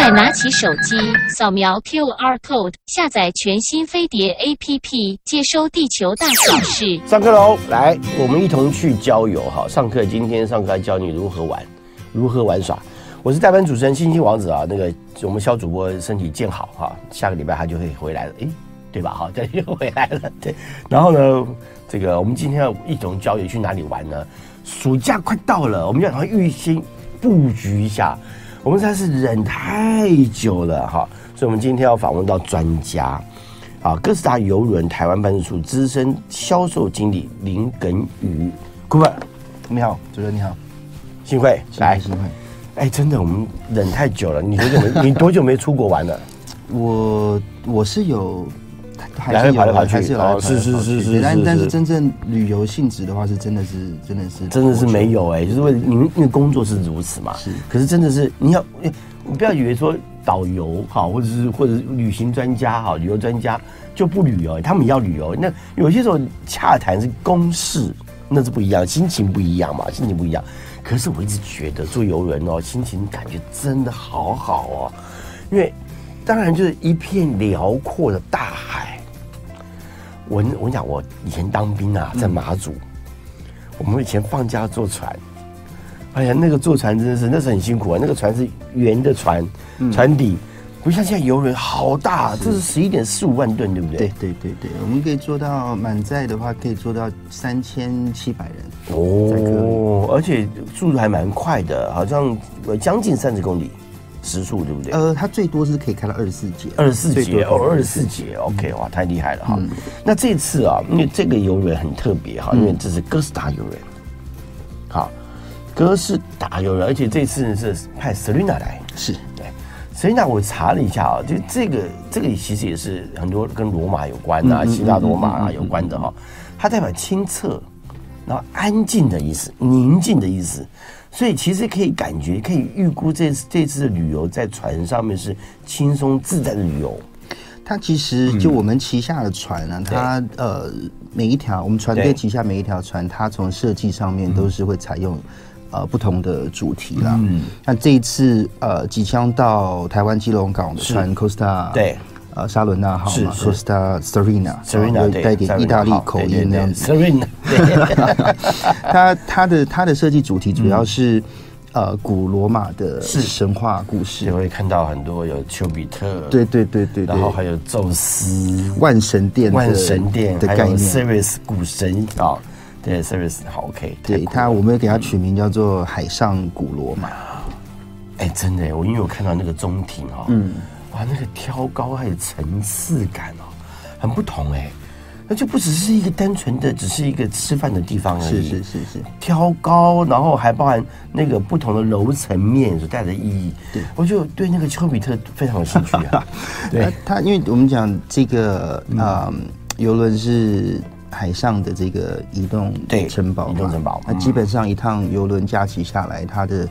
快拿起手机，扫描 QR code，下载全新飞碟 APP，接收地球大小事。上课喽！来，我们一同去郊游哈。上课，今天上课来教你如何玩，如何玩耍。我是代班主持人星星王子啊。那个我们肖主播身体健好哈，下个礼拜他就会回来了，诶，对吧？哈，这又回来了。对，然后呢，这个我们今天要一同郊游，去哪里玩呢？暑假快到了，我们要预先布局一下。我们实在是忍太久了哈，所以我们今天要访问到专家，啊，哥斯达邮轮台湾办事处资深销售经理林耿宇，顾问，你好，主任你好，幸会来，幸会，哎，真的我们忍太久了，你多久没 你多久没出国玩了？我我是有。来回跑来跑去，是是是是，但但是真正旅游性质的话，是真的是真的是真的是没有哎，就是为你们因为工作是如此嘛，是。可是真的是你要，你不要以为说导游哈，或者是或者旅行专家哈，旅游专家就不旅游，他们也要旅游。那有些时候洽谈是公事，那是不一样，心情不一样嘛，心情不一样。可是我一直觉得坐游轮哦，心情感觉真的好好哦，因为当然就是一片辽阔的大海。我我跟你讲，我以前当兵啊，在马祖，嗯、我们以前放假坐船，哎呀，那个坐船真的是那是很辛苦啊。那个船是圆的船，嗯、船底不像现在游轮好大，是这是十一点四五万吨，对不对？对对对对，我们可以做到满载的话，可以做到三千七百人哦，而且速度还蛮快的，好像将近三十公里。时速对不对？呃，它最多是可以开到二十四节，二十四节哦，二十四节，OK，哇，太厉害了哈。嗯、那这次啊，因为这个游轮很特别哈，因为这是哥斯达游轮，好，哥斯达游轮，而且这次是派 Serena 来，是。对。Serena，我查了一下啊，就这个这个其实也是很多跟罗马有关啊，希腊罗马啊有关的哈，它代表清澈，然后安静的意思，宁静的意思。所以其实可以感觉，可以预估这次这次的旅游在船上面是轻松自在的旅游。它其实就我们旗下的船呢、啊，嗯、它呃每一条我们船队旗下每一条船，它从设计上面都是会采用呃不同的主题啦。嗯，那这一次呃即将到台湾基隆港的船 Costa 对。呃，莎伦娜号嘛，Costa Serena，Serena 带点意大利口音那样子。Serena，他他的他的设计主题主要是呃古罗马的神话故事，你会看到很多有丘比特，对对对对，然后还有宙斯、万神殿、万神殿的概念，Ceres 古神啊，对，Ceres 好 OK，对他我们给它取名叫做海上古罗马。哎，真的，我因为我看到那个中庭哈，嗯。哇，那个挑高还有层次感哦，很不同哎，那就不只是一个单纯的，只是一个吃饭的地方而已。是是是是，挑高，然后还包含那个不同的楼层面所带的意义。对，我就对那个丘比特非常有兴趣啊。对，它因为我们讲这个啊，游轮是海上的这个移动城堡，移动城堡，那基本上一趟游轮假期下来，它的。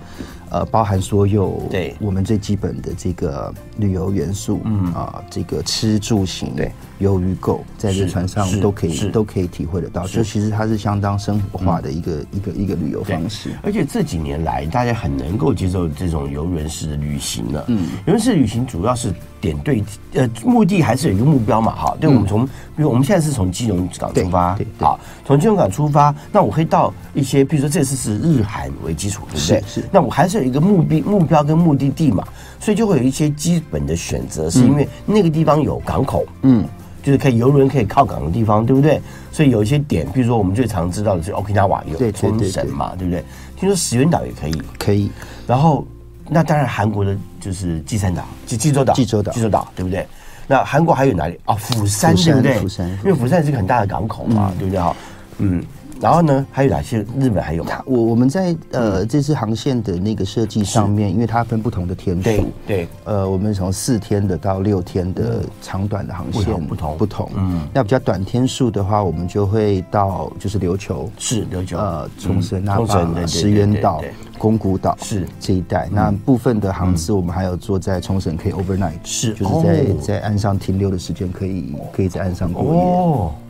呃，包含所有对。我们最基本的这个旅游元素，嗯。啊，这个吃住行对游鱼购，在日船上都可以都可以体会得到，就其实它是相当生活化的一个一个一个旅游方式。而且这几年来，大家很能够接受这种游轮式的旅行了。嗯，游轮式旅行主要是点对呃目的还是有一个目标嘛，哈，对，我们从比如我们现在是从基隆港出发，对，好，从基隆港出发，那我可以到一些，比如说这次是日韩为基础，对不对？是，那我还是。有一个目的目标跟目的地嘛，所以就会有一些基本的选择，是因为那个地方有港口，嗯，就是可以游轮可以靠港的地方，对不对？所以有一些点，比如说我们最常知道的是 Okinawa 有冲绳嘛，对不对？听说石垣岛也可以，可以。然后那当然韩国的就是济山岛，济济州岛，济州岛，济州岛，对不对？那韩国还有哪里啊？釜山，对不对？釜山，因为釜山是一个很大的港口嘛，对不对？哈，嗯。然后呢，还有哪些？日本还有吗？我我们在呃这次航线的那个设计上面，因为它分不同的天数，对，对，呃，我们从四天的到六天的长短的航线不同不同。嗯，那比较短天数的话，我们就会到就是琉球，是琉球，呃，冲绳、冲绳、石垣岛、宫古岛是。这一带。那部分的航次，我们还有坐在冲绳可以 overnight，是。就是在在岸上停留的时间可以可以在岸上过夜。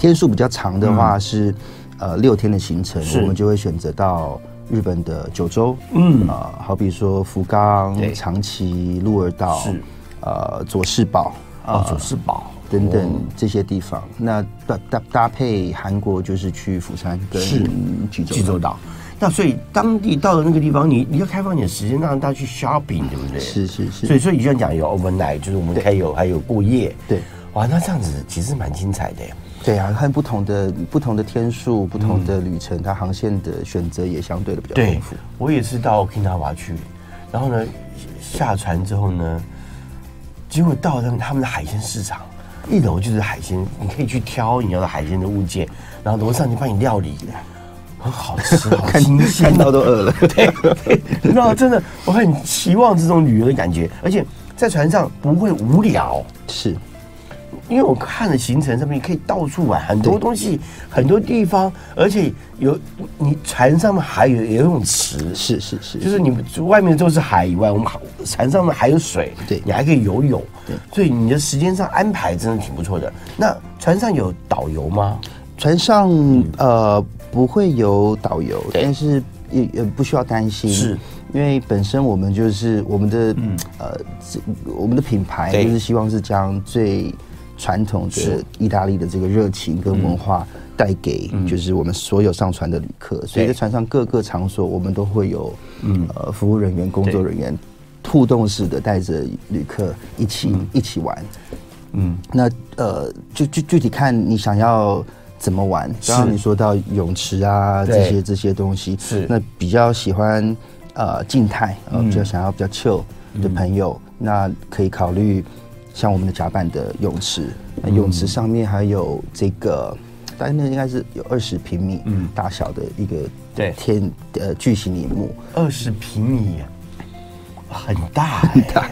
哦。天数比较长的话是，呃，六天的行程，我们就会选择到日本的九州，嗯啊、好比说福冈对、长崎、鹿儿岛，是呃佐世保啊，佐世保等等哦这些地方。那搭搭搭配韩国就是去釜山跟是济州济州岛。那所以当地到了那个地方，你你要开放你的时间，让大家去 shopping，对不对？是是是，所以所以你就讲有 overnight，就是我们可以有还有过夜。对哇，那这样子其实蛮精彩的耶。对啊，看不同的不同的天数、不同的旅程，它航线的选择也相对的比较对丰富。，我也是到 Okinawa 去，然后呢下船之后呢，结果到了他们的海鲜市场，一楼就是海鲜，你可以去挑你要的海鲜的物件，然后楼上就帮你料理，很好吃，好新鲜看到都饿了。对，对你知道真的，我很期望这种旅游的感觉，而且在船上不会无聊。是因为我看了行程上面，可以到处玩，很多东西，很多地方，而且有你船上面还有游泳池，是是是，就是你们外面都是海以外，我们船上面还有水，对。你还可以游泳，对，所以你的时间上安排真的挺不错的。那船上有导游吗？船上呃不会有导游，但是也也不需要担心，是。因为本身我们就是我们的、呃这我们的品牌就是希望是将最传统的是。意大利的这个热情跟文化带给就是我们所有上船的旅客，所以在船上各个场所我们都会有呃服务人员、工作人员互动式的带着旅客一起、一起玩。嗯，那呃，就具具体看你想要怎么玩。是。刚刚你说到泳池啊，这些这些东西，是。那比较喜欢呃静态，呃，比较想要比较 chill 的朋友，那可以考虑像我们的甲板的泳池。那泳池上面还有这个，大概那应该是有二十平米大小的一个对天呃巨型荧幕。二十平米，很大很大。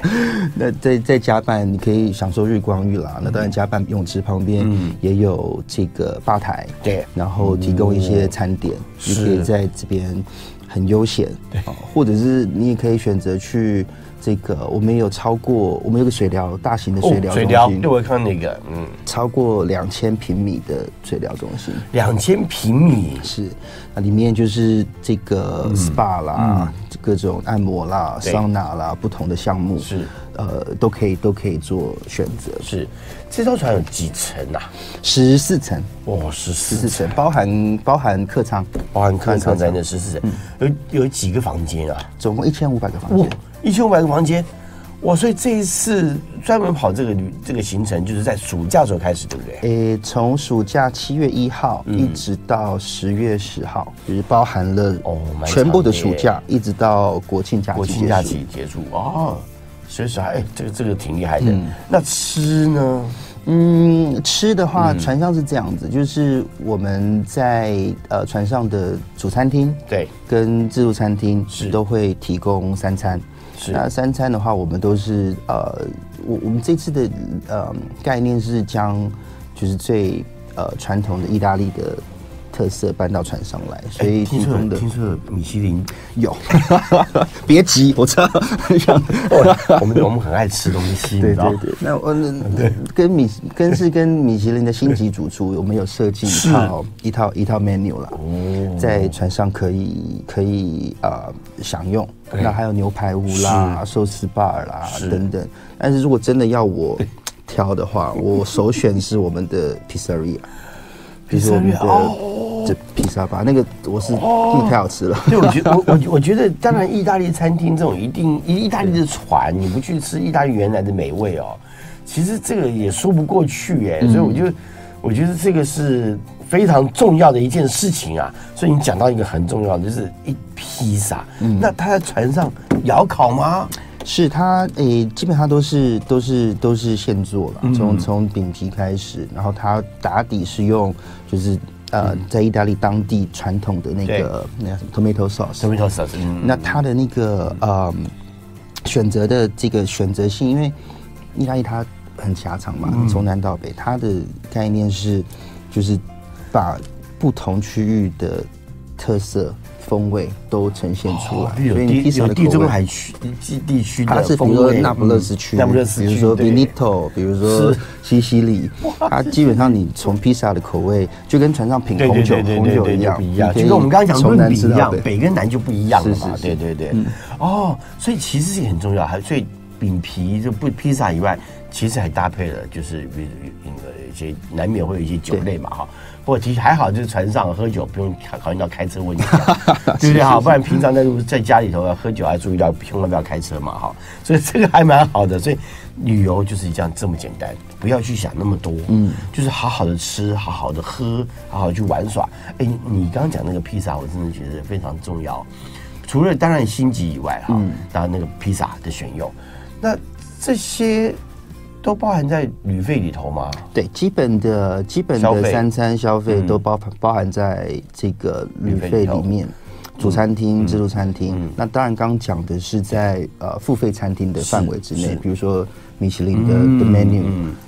那在在甲板你可以享受日光浴啦。那当然，甲板泳池旁边也有这个吧台，对然后提供一些餐点，你可以在这边很悠闲。对，或者是你也可以选择去这个，我们有超过，我们有个水疗，大型的水疗水中心，疗对我看那个，嗯，超过两千平米的水疗中心。两千平米，是，那里面就是这个 SPA 啦，各种按摩啦、桑拿啦，不同的项目是，呃，都可以都可以做选择。是。这艘船有几层啊？十四层，哦，十十四四层，包含包含客舱，包含客舱在那十四层，有有几个房间啊？总共一千五百个房哇间。，一千五百个房间，哇！所以这一次专门跑这个旅这个行程，就是在暑假时候开始，对不对？诶，从暑假七月一号一直到十月十号，就是包含了哦全部的暑假，一直到国庆假期国庆假期结束哦，所以说哎，这个这个挺厉害的。那吃呢？嗯，吃的话，船上是这样子，就是我们在呃船上的主餐厅对，跟自助餐厅是都会提供三餐。那三餐的话，我们都是呃，我我们这次的呃概念是将就是最呃传统的意大利的特色搬到船上来，所以哎听说有提供的听说有米其林，有，别急，我知道，哦我们我们很爱吃东西，对对对，那我那跟米跟是跟米其林的星级主厨，我们有设计一套一套一套 menu 啦，在船上可以可以呃享用。那还有牛排屋啦、寿司 bar 啦等等。但是如果真的要我挑的话，我首选是我们的 pizzeria，就是我们的这披萨吧，那个我是那个太好吃了。对，我觉得我我我觉得，当然意大利餐厅这种一定意大利的船，你不去吃意大利原来的美味哦，其实这个也说不过去哎，所以我就我觉得这个是非常重要的一件事情啊。所以你讲到一个很重要的，就是一披萨，那他在船上窑烤吗？是它诶、欸，基本上都是都是都是现做了，从从饼皮开始，然后它打底是用就是呃，在意大利当地传统的那个那叫什么 tomato sauce。tomato sauce，嗯。那它的那个呃选择的这个选择性，因为意大利它很狭长嘛，从南到北，它的概念是就是把不同区域的特色风味都呈现出来。所以你披萨的地中海区地地区它是比如说那不勒斯区，那不勒斯区，比如说 Veneto，比如说西西里，它基本上你从披萨的口味就跟船上品红酒红酒一样，一样，就跟我们刚刚讲的论比一样，北。跟南就不一样了嘛。对对对，哦，所以其实也很重要，还所以饼皮就不披萨以外，其实还搭配了就是比如那个难免会有一些酒类嘛哈。不过其实还好，就是船上喝酒不用考虑到开车问题，对不对？哈，不然平常在在家里头要喝酒，还注意到千万不要开车嘛，哈。所以这个还蛮好的。所以旅游就是这样这么简单，不要去想那么多，嗯，就是好好的吃，好好的喝，好好去玩耍。哎，你刚刚讲那个披萨，我真的觉得非常重要。除了当然星级以外，哈，当然那个披萨的选用，那这些。都包含在旅费里头吗？对，基本的基本的三餐消费都包含包含在这个旅费里面。主餐厅、自助餐厅，那当然刚讲的是在呃付费餐厅的范围之内，比如说米其林的的 menu，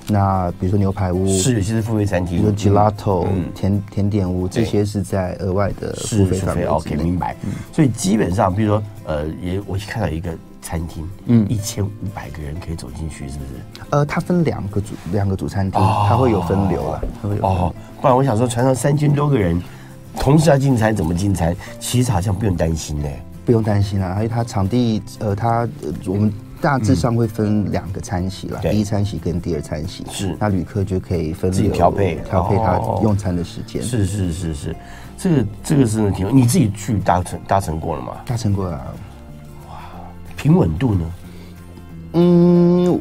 那比如说牛排屋，是有些是付费餐厅，比如说 gelato 甜甜点屋，这些是在额外的付费范围。OK，明白。所以基本上，比如说呃，也我看到一个。餐厅，嗯，一千五百个人可以走进去，是不是？呃，它分两个主两个主餐厅，哦、它会有分流了，它会有哦。不然我想说，船上三千多个人同时要进餐，怎么进餐？其实好像不用担心呢，不用担心啊。因为它场地，呃，它我们大致上会分两个餐席了，嗯、第一餐席跟第二餐席是。那旅客就可以分自己调配调配他用餐的时间。是是是是，这个这个是挺。你自己去搭乘搭乘过了吗？搭乘过了。平稳度呢？嗯，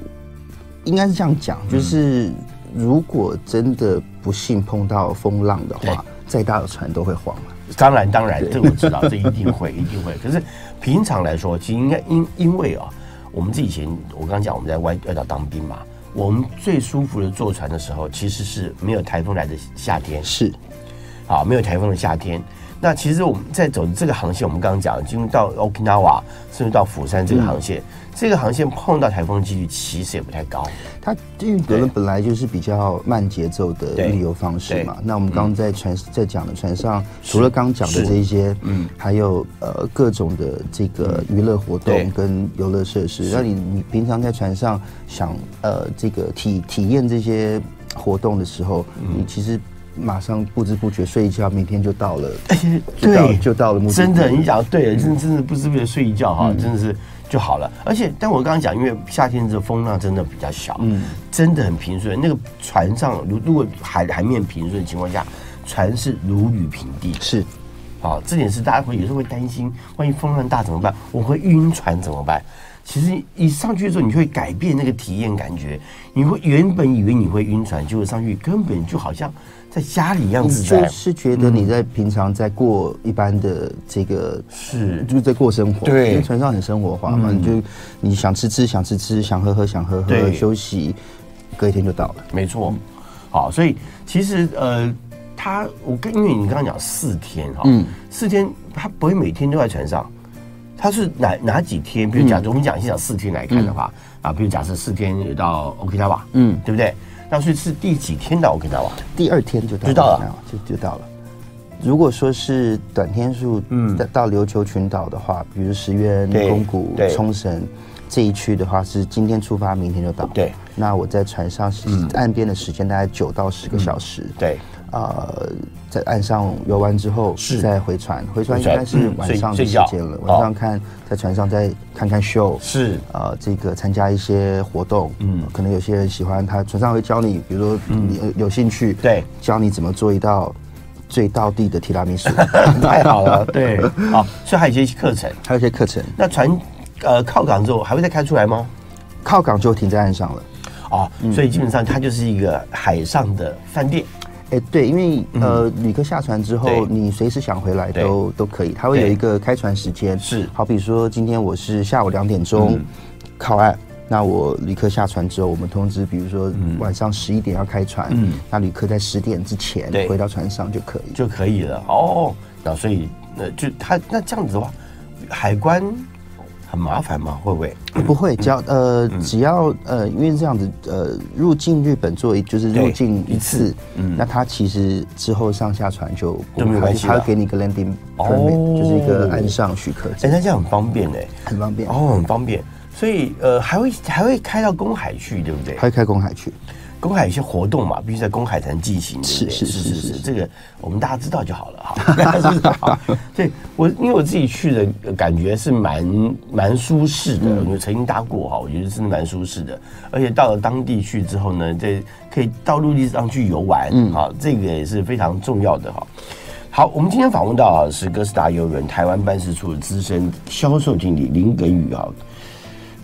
应该是这样讲，就是如果真的不幸碰到风浪的话，再大的船都会晃嘛。当然，当然，这我知道，这一定会，一定会。可是平常来说，其实应该因因为啊，我们这以前我刚刚讲我们在外外岛当兵嘛，我们最舒服的坐船的时候，其实是没有台风来的夏天，是啊，没有台风的夏天。那其实我们在走的这个航线，我们刚刚讲，进入到 Okinawa 甚至到釜山这个航线，嗯、这个航线碰到台风的几率其实也不太高。它因为德伦本来就是比较慢节奏的旅游方式嘛。那我们刚刚在船在讲的船上，除了刚讲的这些，嗯，还有呃各种的这个娱乐活动跟游乐设施。那你你平常在船上想呃这个体体验这些活动的时候，你其实。马上不知不觉睡一觉，明天就到了。对，就到了目的地。真的，你讲对了，真真的不知不觉睡一觉哈，真的是就好了。而且，但我刚刚讲，因为夏天这风浪真的比较小，嗯，真的很平顺。那个船上，如如果海海面平顺的情况下，船是如履平地。是，好，这点是大家会有时候会担心，万一风浪大怎么办？我会晕船怎么办？其实一上去的时候，你会改变那个体验感觉。你会原本以为你会晕船，结果上去根本就好像。在家里一样子，就是觉得你在平常在过一般的这个是。就是在过生活，对，因为船上很生活化嘛，你就你想吃吃，想吃吃，想喝喝，想喝喝，休息，隔一天就到了，没错。好，所以其实呃，他我跟因为你刚刚讲四天哈，嗯，四天他不会每天都在船上，他是哪哪几天？比如假如我们讲先讲四天来看的话啊，比如假设四天有到 Okinawa，嗯，对不对？那是是第几天到 Okinawa？第二天就到，就到了，就就到了。如果说是短天数，嗯，到琉球群岛的话，比如石垣、宫古、冲绳这一区的话，是今天出发，明天就到。对。那我在船上岸边的时间大概九到十个小时。对。呃，在岸上游完之后，是再回船。回船应该是晚上的时间了。晚上看在船上再看看秀，是呃，这个参加一些活动。嗯，可能有些人喜欢他船上会教你，比如说你有有兴趣，对，教你怎么做一道最到地的提拉米苏。太好了，对，好，所以还有一些课程，还有一些课程。那船呃靠港之后还会再开出来吗？靠港就停在岸上了。哦，所以基本上它就是一个海上的饭店。哎，欸、对，因为呃，旅客下船之后，你随时想回来都都可以。它会有一个开船时间，是。好比说今天我是下午两点钟靠岸，嗯、那我旅客下船之后，我们通知，比如说晚上十一点要开船，嗯，那旅客在十点之前回到船上就可以，就可以了。哦，那所以那就他那这样子的话，海关很麻烦吗？会不会？不会，只要呃，只要呃，因为这样子呃，入境日本做一就是入境一次，嗯，那他其实之后上下船就都没关系，他会给你个 landing permit，就是一个岸上许可证。哎，那这样很方便嘞，很方便哦，很方便。所以呃，还会还会开到公海去，对不对？还会开公海去。公海有些活动嘛，必须在公海才能进行，对不对？是是是是是，这个我们大家知道就好了哈。大家知道。对，我因为我自己去的感觉是蛮蛮舒适的，我曾经搭过哈，我觉得真的蛮舒适的。而且到了当地去之后呢，这可以到陆地上去游玩，嗯，好，这个也是非常重要的哈。好，我们今天访问到啊是哥斯达邮轮台湾办事处的资深销售经理林耿宇啊。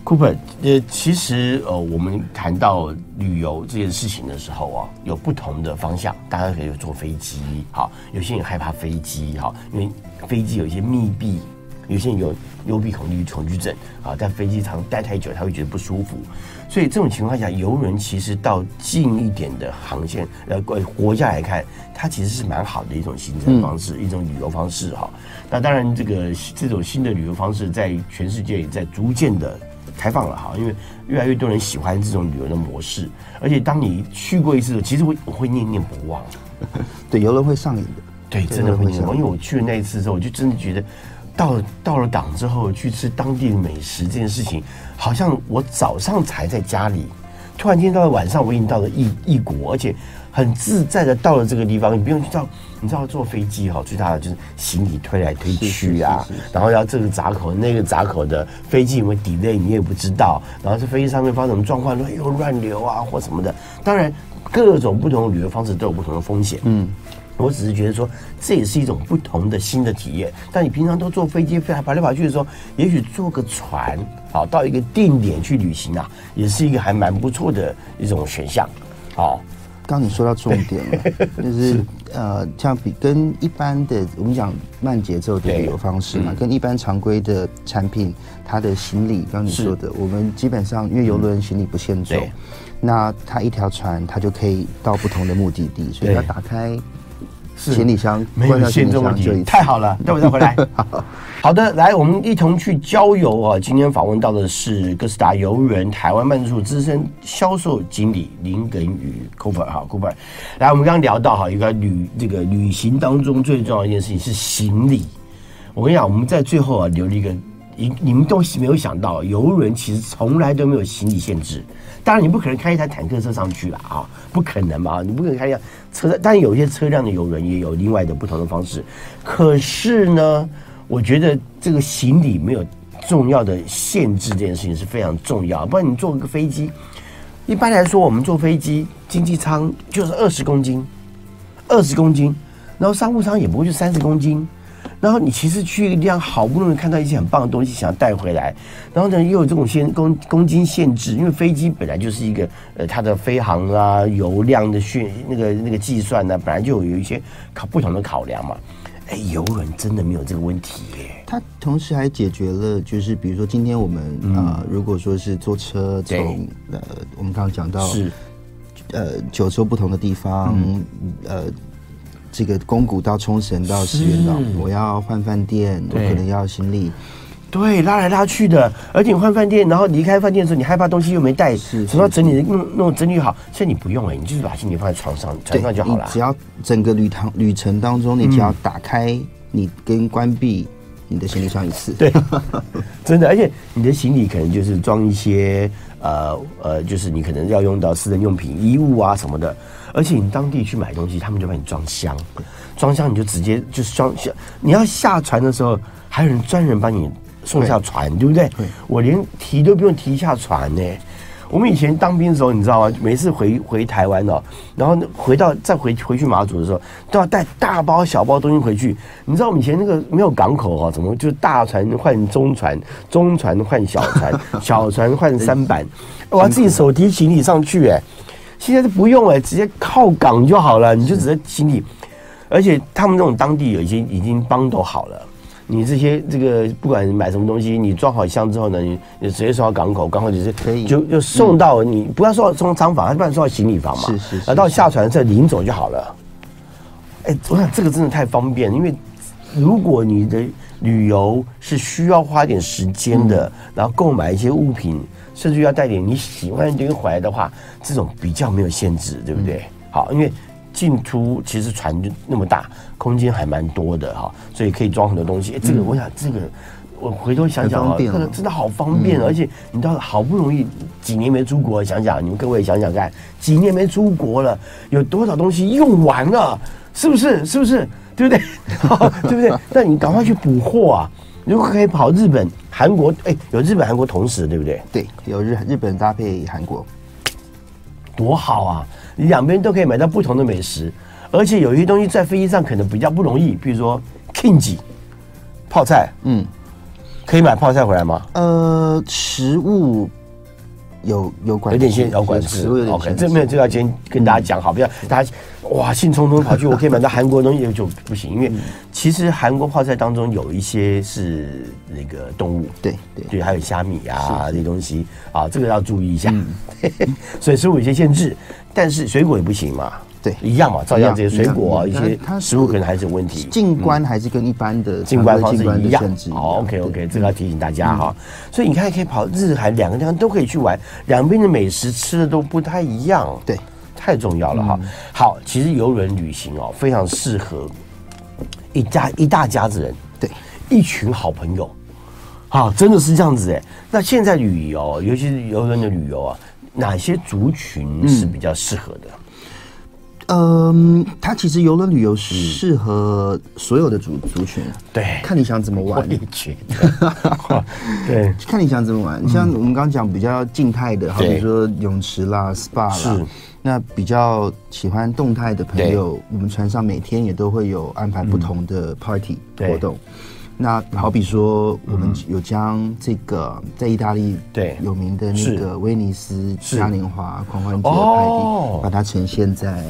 Cooper，呃，其实呃，我们谈到旅游这件事情的时候啊，有不同的方向，大家可以坐飞机，好，有些人害怕飞机，哈，因为飞机有一些密闭，有些人有幽闭恐惧恐惧症，啊，在飞机上待太久，他会觉得不舒服，所以这种情况下，游轮其实到近一点的航线，呃，国家来看，它其实是蛮好的一种行程方式，嗯、一种旅游方式，哈。那当然，这个这种新的旅游方式在全世界也在逐渐的。开放了哈，因为越来越多人喜欢这种旅游的模式，而且当你去过一次，其实会我会念念不忘。对，游轮会上瘾的，对，真的会念念不忘。因为我去了那一次之后，我就真的觉得，到了到了港之后去吃当地的美食这件事情，好像我早上才在家里，突然间到了晚上，我已经到了异异国，而且。很自在的到了这个地方，你不用去到，你知道坐飞机哈，最大的就是行李推来推去啊，然后要这个闸口那个闸口的飞机有没有 delay 你也不知道，然后这飞机上面发生什么状况，说有乱流啊或什么的，当然各种不同的旅游方式都有不同的风险。嗯，我只是觉得说这也是一种不同的新的体验。但你平常都坐飞机飞来跑来跑去的时候，也许坐个船好到一个定点去旅行啊，也是一个还蛮不错的一种选项。好。刚你说到重点了，就是，是呃，像比跟一般的我们讲慢节奏的旅游方式嘛，跟一般常规的产品，它的行李，刚你说的，我们基本上因为游轮行李不限重，那它一条船它就可以到不同的目的地，所以要打开。行李箱没有限制问题，太好了，待会再回来。好的，来，我们一同去郊游啊！今天访问到的是哥斯达游人台湾办事处资深销售经理林耿宇 Cooper 哈 Cooper。来，我们刚刚聊到哈，一个旅这个旅行当中最重要的一件事情是行李。我跟你讲，我们在最后啊留了一个，你你们都没有想到，游轮其实从来都没有行李限制。当然，你不可能开一台坦克车上去了啊，不可能嘛！你不可能开一辆车，但有些车辆的游轮也有另外的不同的方式。可是呢，我觉得这个行李没有重要的限制，这件事情是非常重要。不然你坐个飞机，一般来说，我们坐飞机经济舱就是二十公斤，二十公斤，然后商务舱也不会就三十公斤。然后你其实去一个地方，好不容易看到一些很棒的东西，想要带回来，然后呢又有这种限公公斤限制，因为飞机本来就是一个呃它的飞航啊油量的训那个那个计算呢、啊，本来就有一些考不同的考量嘛。哎，游轮真的没有这个问题耶。它同时还解决了，就是比如说今天我们啊、嗯呃，如果说是坐车从呃我们刚刚讲到是呃九州不同的地方、嗯、呃。这个宫古到冲绳到石垣岛，我要换饭店，我可能要行李，对，拉来拉去的，而且你换饭店，然后离开饭店的时候，你害怕东西又没带，是，什么整理弄弄整理好，现在你不用哎，你就是把行李放在床上，床上就好了。只要整个旅堂旅程当中，你只要打开你跟关闭你的行李箱一次，对，真的，而且你的行李可能就是装一些呃呃，就是你可能要用到私人用品、衣物啊什么的。而且你当地去买东西，他们就帮你装箱，装箱你就直接就是装箱。你要下船的时候，还有人专人帮你送下船，对，对不对？对，我连提都不用提下船呢。我们以前当兵的时候，你知道吗？每次回回台湾哦，然后回到再回回去马祖的时候，都要带大包小包东西回去。你知道我们以前那个没有港口哦，怎么就大船换中船，中船换小船，小船换三板，我要自己手提行李上去哎。现在是不用哎，直接靠港就好了，你就直接行李，而且他们这种当地有一些已经帮都好了，你这些这个不管买什么东西，你装好箱之后呢，你你直接送到港口，港口就是可以。就就送到你不要说送仓房，他不然送到行李房嘛，是是，然后到下船再领走就好了。哎，我想这个真的太方便，因为如果你的旅游是需要花点时间的，嗯、然后购买一些物品，甚至要带点你喜欢的东西回来的话，这种比较没有限制，对不对？嗯、好，因为进出其实船就那么大，空间还蛮多的哈，所以可以装很多东西。哎，这个我想这个。我回头想想啊，这个真的好方便，而且你知道，好不容易几年没出国，想想你们各位想想看，几年没出国了，有多少东西用完了，是不是？是不是？对不对？对不对？那你赶快去补货啊！如果可以跑日本、韩国，哎，有日本、韩国同时，对不对？对，有日日本搭配韩国，多好啊！你两边都可以买到不同的美食，而且有一些东西在飞机上可能比较不容易，比如说 kimchi 泡菜，嗯。可以买泡菜回来吗？呃，食物有有管，有点先有管制。OK，这没有就要先跟大家讲好，不要大家哇兴冲冲跑去，我可以买到韩国东西就不行，因为其实韩国泡菜当中有一些是那个动物，对对对，还有虾米啊这些东西啊，这个要注意一下。所以食物有些限制，但是水果也不行嘛。对，一样嘛，照样这些水果啊，一些它食物可能还是有问题。进关还是跟一般的进关方式一样。好，OK OK，这个要提醒大家哈。所以你看，可以跑日韩两个地方都可以去玩，两边的美食吃的都不太一样。对，太重要了哈。好，其实游轮旅行哦，非常适合一家一大家子人，对，一群好朋友，好，真的是这样子哎。那现在旅游，尤其是游轮的旅游啊，哪些族群是比较适合的？嗯，它其实游轮旅游适合所有的族族群，对，看你想怎么玩。对，看你想怎么玩。像我们刚刚讲比较静态的，好比说泳池啦、SPA 啦，那比较喜欢动态的朋友，我们船上每天也都会有安排不同的 party 活动。那好比说，我们有将这个在意大利对。有名的那个威尼斯嘉年华狂欢节的派对，把它呈现在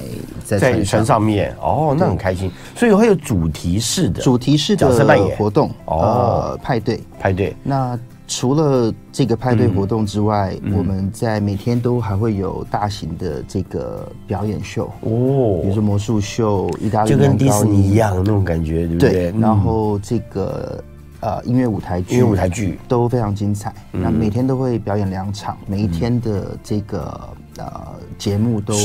在船上。面。哦，那很开心。所以会有主题式的主题式的活动哦，派对。派对。那。除了这个派对活动之外，嗯、我们在每天都还会有大型的这个表演秀。哦，比如说魔术秀、意大利就跟迪士尼一样那种感觉，对不对？对，然后这个呃音乐舞台剧、音乐舞台剧。都非常精彩。那、嗯、每天都会表演两场，每一天的这个呃节目都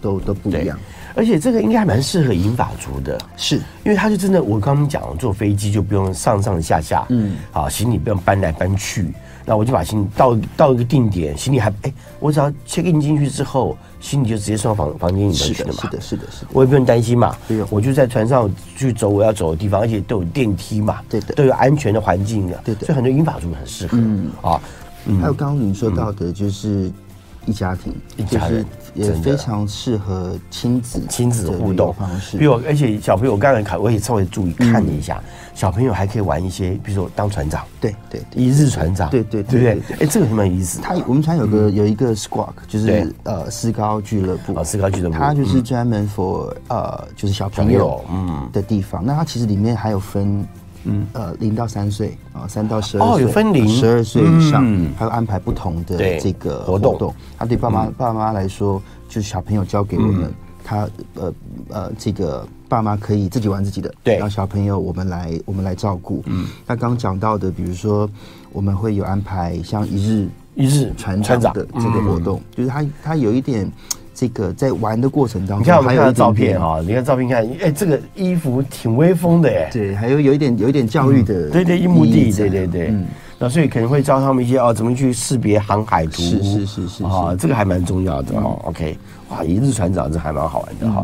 都都不一样。而且这个应该还蛮适合银发族的，是。因为他就真的，我刚刚讲坐飞机就不用上上下下，嗯，好，行李不用搬来搬去，那我就把行李到到一个定点，行李还哎，我只要 check in 进去之后，行李就直接送到房房间里面去了嘛，是的，是的，是的，我也不用担心嘛，不用，我就在船上去走我要走的地方，而且都有电梯嘛，对的，都有安全的环境的，对的，所以很多银发族很适合，嗯。啊，还有刚刚你说到的就是。一家庭，一家人也非常适合亲子亲子互动。方式。比如，而且小朋友，我刚才看，我也稍微注意看了一下，小朋友还可以玩一些，比如说当船长，对对，一日船长，对对对不对？哎，这个很有意思？他我们船有个有一个 squawk，就是呃思高俱乐部，思高俱乐部，它就是专门 for 呃就是小朋友嗯。的地方。那它其实里面还有分。嗯，呃，零到三岁啊，三到十二岁，哦，有分零十二岁以上，还有安排不同的这个活动。他对爸妈爸妈来说，就是小朋友交给我们，他呃呃，这个爸妈可以自己玩自己的，对，然后小朋友我们来我们来照顾。嗯，那刚讲到的，比如说我们会有安排像一日一日船长的这个活动，就是他他有一点。这个在玩的过程当中，你看我们看到照片啊，你看照片看，哎，这个衣服挺威风的哎，对，还有有一点有一点教育的，对对，一亩地，对对对，嗯，那所以可能会教他们一些哦，怎么去识别航海图，是是是是啊，这个还蛮重要的哦。OK，哇，一日船长这还蛮好玩的哈。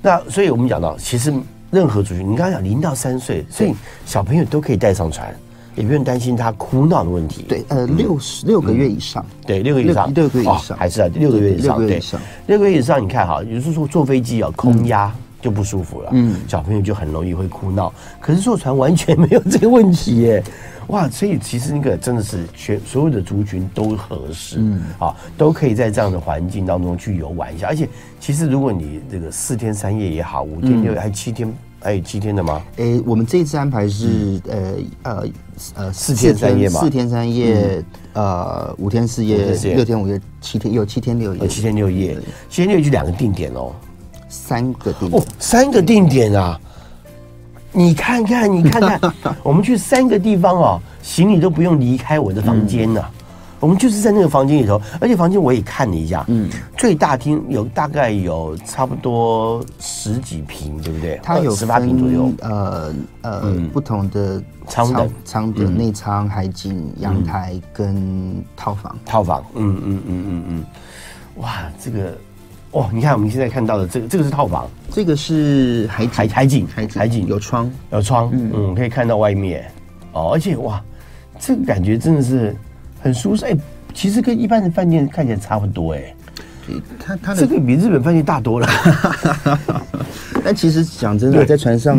那所以我们讲到，其实任何族群，你刚刚讲零到三岁，所以小朋友都可以带上船。也不用担心他哭闹的问题。对，呃，六十六个月以上，对，六个月以上，六个月以上，还是啊，六个月以上，对，六个月以上，你看哈，有时候说坐飞机啊，空压就不舒服了，嗯，小朋友就很容易会哭闹。可是坐船完全没有这个问题耶，哇，所以其实那个真的是全所有的族群都合适，嗯，啊，都可以在这样的环境当中去游玩一下。而且，其实如果你这个四天三夜也好，五天六还七天。还有七天的吗？哎，我们这次安排是呃呃呃四天三夜嘛，四天三夜，呃五天四夜，六天五夜，七天有七天六夜，七天六夜，七天六夜就两个定点哦，三个定点。哦，三个定点啊，你看看，你看看，我们去三个地方哦，行李都不用离开我的房间呢。嗯我们就是在那个房间里头，而且房间我也看了一下，嗯，最大厅有大概有差不多十几平，对不对？它有十八平左右，呃呃，嗯、不同的舱的。舱的内舱、海景、阳台跟套房，套房，嗯嗯嗯嗯嗯，哇，这个，哦，你看我们现在看到的这个，这个是套房，这个是海海海景，海海景。有窗，有窗，嗯。嗯，可以看到外面，哦，而且哇，这个感觉真的是。很舒适哎，其实跟一般的饭店看起来差不多哎。它它这个比日本饭店大多了。但其实讲真的，在船上，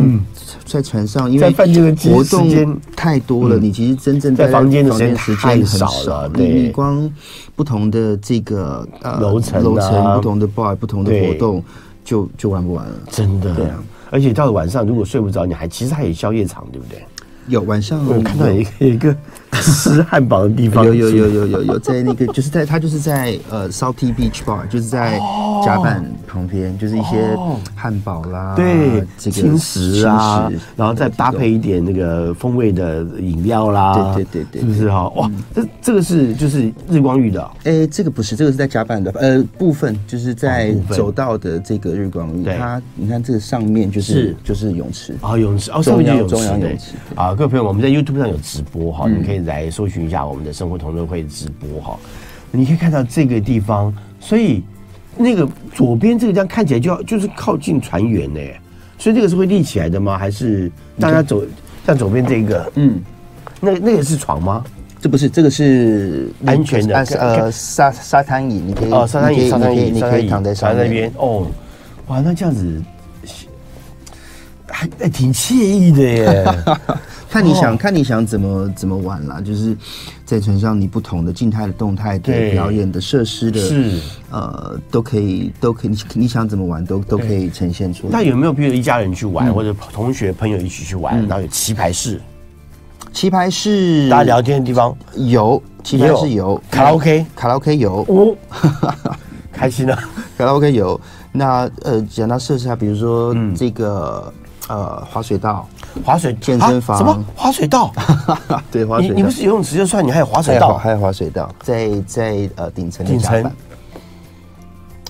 在船上，因为饭店的活动太多了，你其实真正在房间的时间太少了。对，你光不同的这个呃楼层楼层不同的 bar 不同的活动，就就玩不完了。真的，对啊。而且到了晚上，如果睡不着，你还其实还有宵夜场，对不对？有晚上我看到一个一个吃汉堡的地方，有有有有有有在那个就是在它就是在呃 Salty Beach Bar，就是在甲板旁边，就是一些汉堡啦，对，这个轻食啊，然后再搭配一点那个风味的饮料啦，对对对对，是不是？哈？哇，这这个是就是日光浴的，哎，这个不是，这个是在甲板的呃部分，就是在走道的这个日光浴，它你看这个上面就是就是泳池。啊，泳池哦，上面就有中央泳池。啊。各位朋友，我们在 YouTube 上有直播哈，你可以来搜寻一下我们的生活同乐会直播哈。你可以看到这个地方，所以那个左边这个这样看起来就要就是靠近船员呢，所以这个是会立起来的吗？还是大家走像左边这个？嗯，那那个是床吗？这不是，这个是安全的呃沙沙滩椅，你可以哦沙滩椅沙滩椅你可以躺在上那边哦。哇，那这样子还还挺惬意的耶。看你想看你想怎么怎么玩啦，就是在船上你不同的静态的、动态的表演的设施的，是。呃都可以都可以，你你想怎么玩都都可以呈现出来。那有没有比如一家人去玩，或者同学朋友一起去玩，然后有棋牌室？棋牌室大家聊天的地方？有，棋牌室有，卡拉 OK 卡拉 OK 有。哦，开心啊，卡拉 OK 有。那呃讲到设施啊，比如说这个呃滑水道。滑水健身房？什么滑水道？对，滑水道。你你不是游泳池就算，你还有滑水道？还有滑水道，在在呃顶层顶层。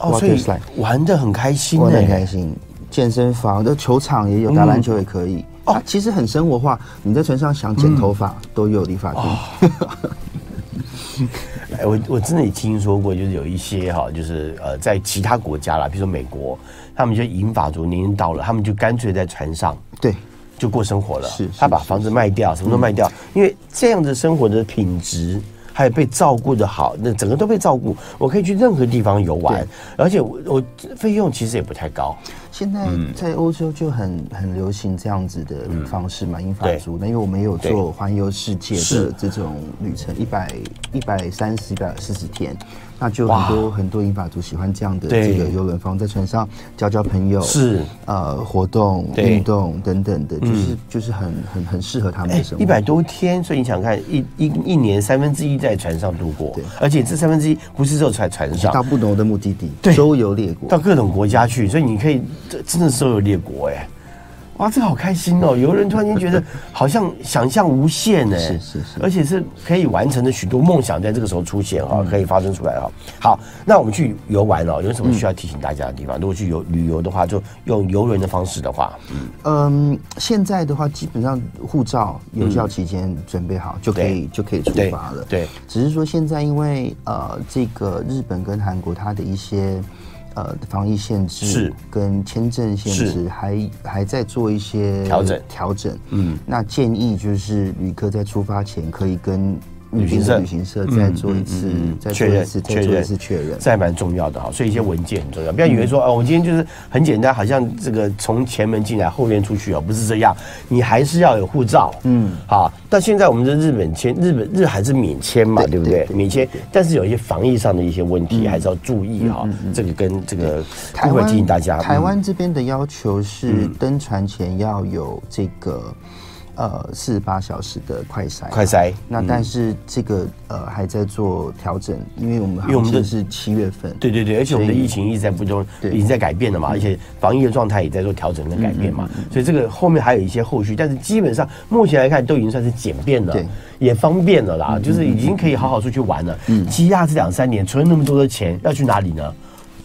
哦，所以玩的很开心，很开心。健身房的球场也有，打篮球也可以。哦，其实很生活化。你在船上想剪头发都有理发店。哎，我我真的也听说过，就是有一些哈，就是呃，在其他国家啦，比如说美国，他们就银发族年龄到了，他们就干脆在船上。对。就过生活了，是他把房子卖掉，什么都卖掉，因为这样的生活的品质，还有被照顾的好，那整个都被照顾，我可以去任何地方游玩，而且我我费用其实也不太高。现在在欧洲就很很流行这样子的方式嘛，英法租，那因为我们也有做环游世界的这种旅程，一百一百三十、一百四十天。那就很多很多银发族喜欢这样的这个游轮方，在船上交交朋友，是。呃活动运动等等的，就是就是很很很适合他们的生活。一百多天，所以你想看一一一年三分之一在船上度过，对，而且这三分之一不是只有在船上，到不同的目的地，周游列国，到各种国家去，所以你可以真的周游列国哎。哇，这个好开心哦！有人突然间觉得好像想象无限呢，是是是，而且是可以完成的许多梦想，在这个时候出现哈，可以发生出来哈。好，那我们去游玩了，有什么需要提醒大家的地方？如果去游旅游的话，就用游轮的方式的话，嗯，现在的话基本上护照有效期间准备好就可以就可以出发了。对，只是说现在因为呃，这个日本跟韩国它的一些。呃，防疫限制是跟签证限制还还在做一些调整调整。嗯，那建议就是旅客在出发前可以跟。旅行社，旅行社再做一次，再确认，再做一次确认，这还蛮重要的哈。所以一些文件很重要，不要以为说哦，我今天就是很简单，好像这个从前门进来，后面出去哦，不是这样，你还是要有护照。嗯，好。到现在我们的日本签，日本日还是免签嘛，对不对？免签，但是有一些防疫上的一些问题，还是要注意哈。这个跟这个台湾提醒大家，台湾这边的要求是登船前要有这个。呃四十八小时的快筛，快筛。那但是这个呃还在做调整，因为我们因为我们的是七月份，对对对，而且我们的疫情一直在不断，已经在改变了嘛，而且防疫的状态也在做调整跟改变嘛，所以这个后面还有一些后续，但是基本上目前来看都已经算是简便了，也方便了啦，就是已经可以好好出去玩了。积压这两三年存了那么多的钱，要去哪里呢？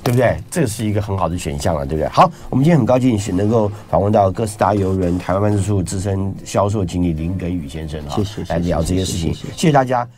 对不对？这是一个很好的选项了，对不对？好，我们今天很高兴是能够访问到哥斯达邮轮台湾办事处资深销售经理林耿宇先生啊，谢谢，来聊这些事情，谢谢大家。